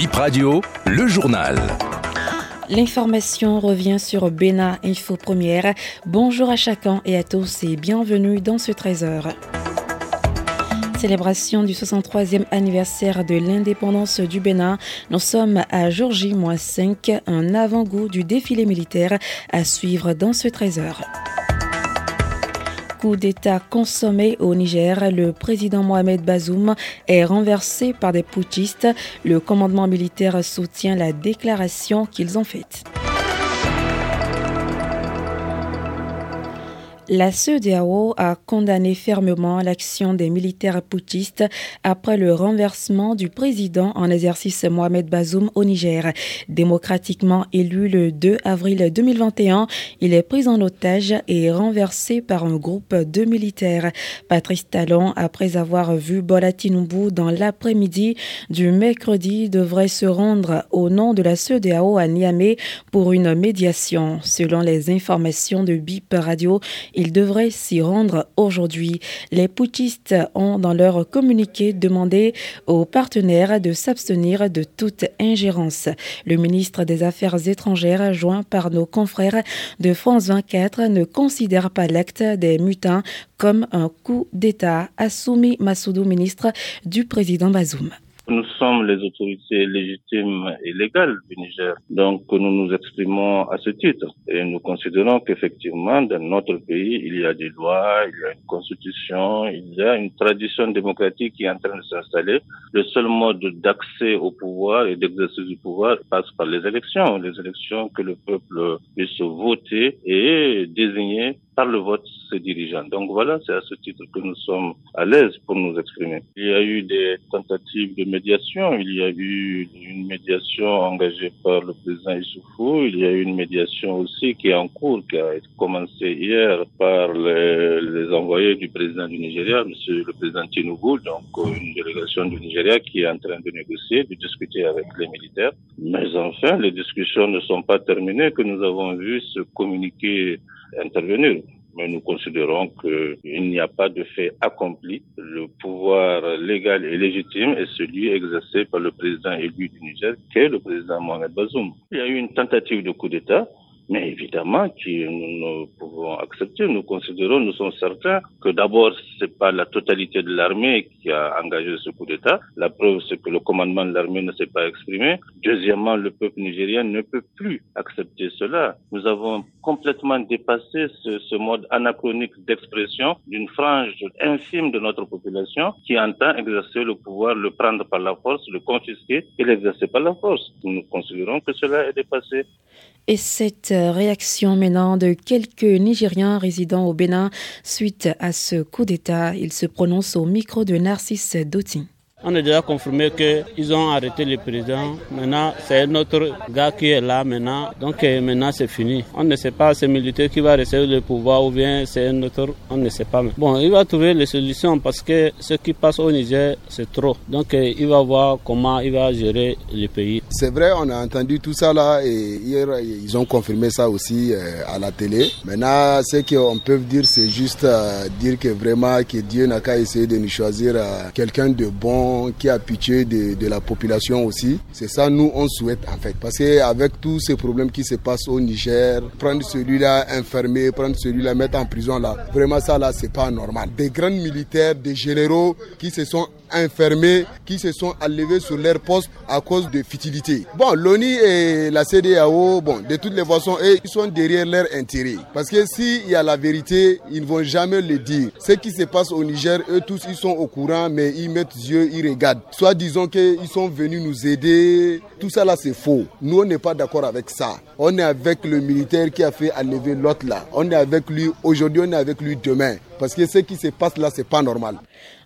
Bip Radio, le journal. L'information revient sur Bénin Info Première. Bonjour à chacun et à tous et bienvenue dans ce trésor. Célébration du 63e anniversaire de l'indépendance du Bénin. Nous sommes à Georgie-5, un avant-goût du défilé militaire à suivre dans ce trésor coup d'État consommé au Niger, le président Mohamed Bazoum est renversé par des putschistes. Le commandement militaire soutient la déclaration qu'ils ont faite. La CEDEAO a condamné fermement l'action des militaires poutistes après le renversement du président en exercice Mohamed Bazoum au Niger. Démocratiquement élu le 2 avril 2021, il est pris en otage et renversé par un groupe de militaires. Patrice Talon, après avoir vu Bola dans l'après-midi du mercredi, devrait se rendre au nom de la CEDEAO à Niamey pour une médiation. Selon les informations de BIP Radio, il devrait s'y rendre aujourd'hui. Les putschistes ont, dans leur communiqué, demandé aux partenaires de s'abstenir de toute ingérence. Le ministre des Affaires étrangères, joint par nos confrères de France 24, ne considère pas l'acte des mutins comme un coup d'État, a soumis Massoudou, ministre du président Bazoum. Nous sommes les autorités légitimes et légales du Niger. Donc, nous nous exprimons à ce titre. Et nous considérons qu'effectivement, dans notre pays, il y a des lois, il y a une constitution, il y a une tradition démocratique qui est en train de s'installer. Le seul mode d'accès au pouvoir et d'exercice du pouvoir passe par les élections. Les élections que le peuple puisse voter et désigner par le vote ses dirigeants. Donc voilà, c'est à ce titre que nous sommes à l'aise pour nous exprimer. Il y a eu des tentatives de médiation. Il y a eu une médiation engagée par le président Issoufou. Il y a eu une médiation aussi qui est en cours, qui a commencé hier par les, les envoyés du président du Nigeria, monsieur le président Tinubu, donc une délégation du Nigeria qui est en train de négocier, de discuter avec les militaires. Mais enfin, les discussions ne sont pas terminées, que nous avons vu se communiquer intervenir. Mais nous considérons qu'il n'y a pas de fait accompli. Le pouvoir légal et légitime est celui exercé par le président élu du Niger, qui est le président Mohamed Bazoum. Il y a eu une tentative de coup d'État mais évidemment que nous ne pouvons accepter. Nous considérons, nous sommes certains que d'abord, c'est pas la totalité de l'armée qui a engagé ce coup d'État. La preuve, c'est que le commandement de l'armée ne s'est pas exprimé. Deuxièmement, le peuple nigérien ne peut plus accepter cela. Nous avons complètement dépassé ce, ce mode anachronique d'expression d'une frange infime de notre population qui entend exercer le pouvoir, le prendre par la force, le confisquer et l'exercer par la force. Nous considérons que cela est dépassé. Et cette réaction maintenant de quelques Nigériens résidant au Bénin suite à ce coup d'État, il se prononce au micro de Narcisse Dotin. On a déjà confirmé qu'ils ont arrêté le président. Maintenant, c'est notre gars qui est là maintenant. Donc euh, maintenant, c'est fini. On ne sait pas, c'est militaire qui va rester le pouvoir ou bien c'est un autre, on ne sait pas. Bon, il va trouver les solutions parce que ce qui passe au Niger, c'est trop. Donc euh, il va voir comment il va gérer le pays. C'est vrai, on a entendu tout ça là et hier, ils ont confirmé ça aussi euh, à la télé. Maintenant, ce qu'on peut dire, c'est juste dire que vraiment que Dieu n'a qu'à essayer de nous choisir quelqu'un de bon qui a pitié de, la population aussi. C'est ça nous on souhaite en fait. Parce qu'avec tous ces problèmes qui se passent au Niger, prendre celui-là enfermé, prendre celui-là mettre en prison là, vraiment ça là c'est pas normal. Des grands militaires, des généraux qui se sont enfermés, qui se sont enlevés sur leur poste à cause de futilité. Bon, l'ONI et la CDAO, bon, de toutes les façons, ils sont derrière leur intérêt. Parce que s'il y a la vérité, ils ne vont jamais le dire. Ce qui se passe au Niger, eux tous, ils sont au courant, mais ils mettent yeux, ils regardent. Soit disons qu'ils sont venus nous aider. Tout ça là, c'est faux. Nous, on n'est pas d'accord avec ça. On est avec le militaire qui a fait enlever l'autre là. On est avec lui aujourd'hui, on est avec lui demain. Parce que ce qui se passe là, c'est pas normal.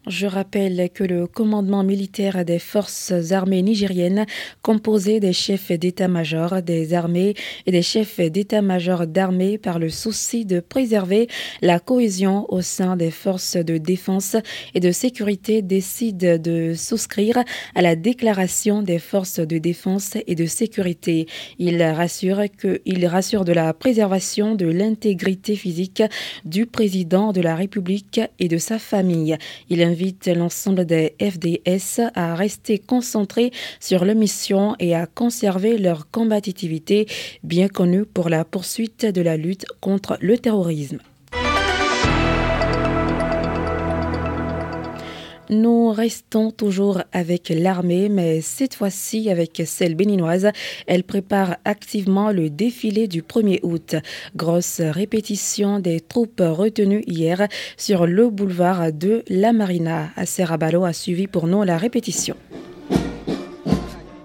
Je rappelle que le commandement militaire des forces armées nigériennes, composé des chefs d'état-major des armées et des chefs d'état-major d'armée par le souci de préserver la cohésion au sein des forces de défense et de sécurité, décide de souscrire à la déclaration des forces de défense et de sécurité. Il rassure que, il rassure de la préservation de l'intégrité physique du président de la République et de sa famille. Il invite l'ensemble des FDS à rester concentrés sur leur mission et à conserver leur combativité bien connue pour la poursuite de la lutte contre le terrorisme. Nous restons toujours avec l'armée, mais cette fois-ci avec celle béninoise. Elle prépare activement le défilé du 1er août. Grosse répétition des troupes retenues hier sur le boulevard de la Marina. Serabalo a suivi pour nous la répétition.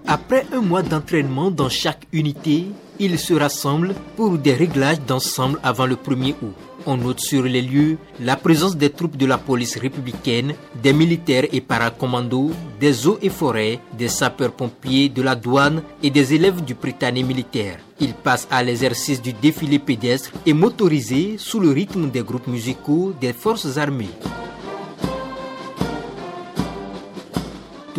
Après un mois d'entraînement dans chaque unité, ils se rassemblent pour des réglages d'ensemble avant le 1er août. On note sur les lieux la présence des troupes de la police républicaine, des militaires et paracommandos, des eaux et forêts, des sapeurs-pompiers, de la douane et des élèves du Britannique militaire. Ils passent à l'exercice du défilé pédestre et motorisé sous le rythme des groupes musicaux des forces armées.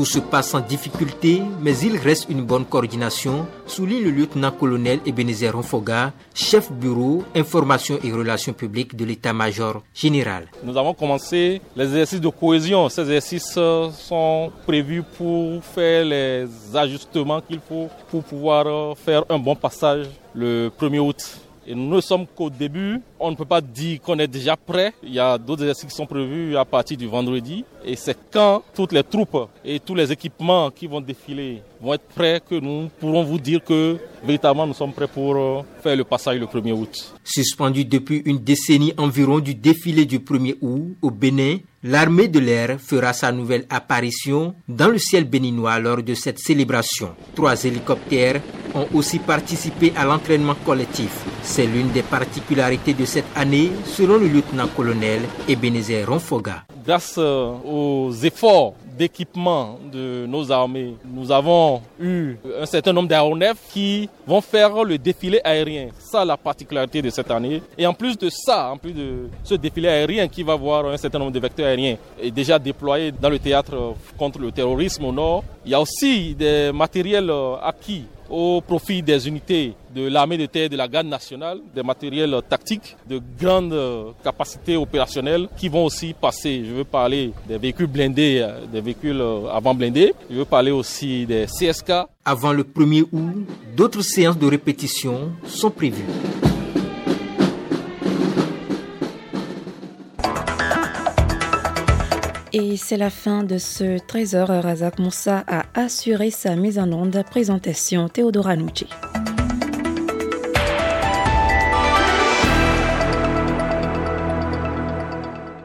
Tout se passe sans difficulté, mais il reste une bonne coordination, souligne le lieutenant-colonel Ebenezer Ronfoga, chef bureau information et relations publiques de l'état-major général. Nous avons commencé les exercices de cohésion. Ces exercices euh, sont prévus pour faire les ajustements qu'il faut pour pouvoir euh, faire un bon passage le 1er août. Nous ne sommes qu'au début. On ne peut pas dire qu'on est déjà prêt. Il y a d'autres exercices qui sont prévus à partir du vendredi. Et c'est quand toutes les troupes et tous les équipements qui vont défiler vont être prêts que nous pourrons vous dire que véritablement nous sommes prêts pour euh, faire le passage le 1er août. Suspendu depuis une décennie environ du défilé du 1er août au Bénin, l'armée de l'air fera sa nouvelle apparition dans le ciel béninois lors de cette célébration. Trois hélicoptères ont aussi participé à l'entraînement collectif. C'est l'une des particularités de cette année, selon le lieutenant-colonel Ebenezer Ronfoga. Grâce euh, aux efforts d'équipement de nos armées, nous avons eu un certain nombre d'aéronefs qui vont faire le défilé aérien. Ça, la particularité de cette année. Et en plus de ça, en plus de ce défilé aérien qui va voir un certain nombre de vecteurs aériens déjà déployés dans le théâtre contre le terrorisme au nord, il y a aussi des matériels euh, acquis au profit des unités de l'armée de terre de la garde nationale, des matériels tactiques de grande capacité opérationnelle qui vont aussi passer. Je veux parler des véhicules blindés, euh, des véhicules euh, avant blindés. Je veux parler aussi des CSK. Avant le 1er août, d'autres séances de répétition sont prévues. Et c'est la fin de ce trésor. Razak Moussa a assuré sa mise en onde. Présentation Théodora Nucci.